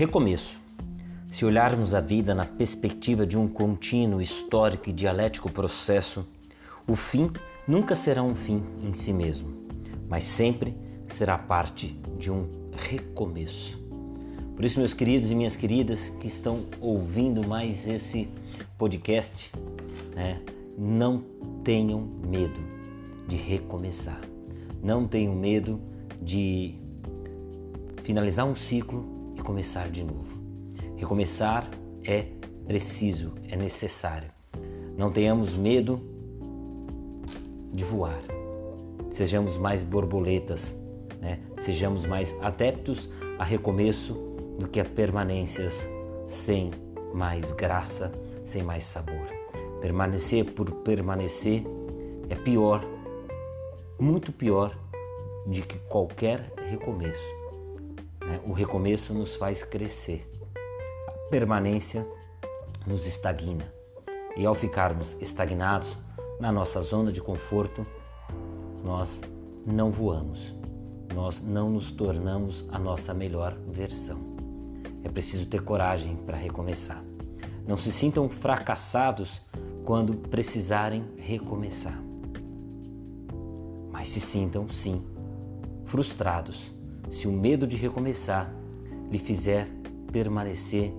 Recomeço. Se olharmos a vida na perspectiva de um contínuo, histórico e dialético processo, o fim nunca será um fim em si mesmo, mas sempre será parte de um recomeço. Por isso, meus queridos e minhas queridas que estão ouvindo mais esse podcast, né, não tenham medo de recomeçar. Não tenham medo de finalizar um ciclo e começar de novo. Recomeçar é preciso, é necessário. Não tenhamos medo de voar. Sejamos mais borboletas, né? sejamos mais adeptos a recomeço do que a permanências sem mais graça, sem mais sabor. Permanecer por permanecer é pior, muito pior de que qualquer recomeço. O recomeço nos faz crescer. A permanência nos estagna. E ao ficarmos estagnados na nossa zona de conforto, nós não voamos. Nós não nos tornamos a nossa melhor versão. É preciso ter coragem para recomeçar. Não se sintam fracassados quando precisarem recomeçar. Mas se sintam, sim, frustrados se o medo de recomeçar lhe fizer permanecer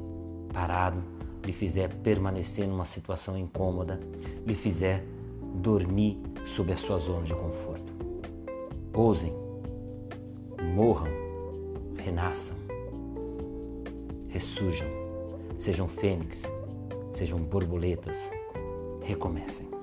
parado, lhe fizer permanecer numa situação incômoda, lhe fizer dormir sob a sua zona de conforto. Ousem, morram, renasçam, ressurjam, sejam fênix, sejam borboletas, recomecem.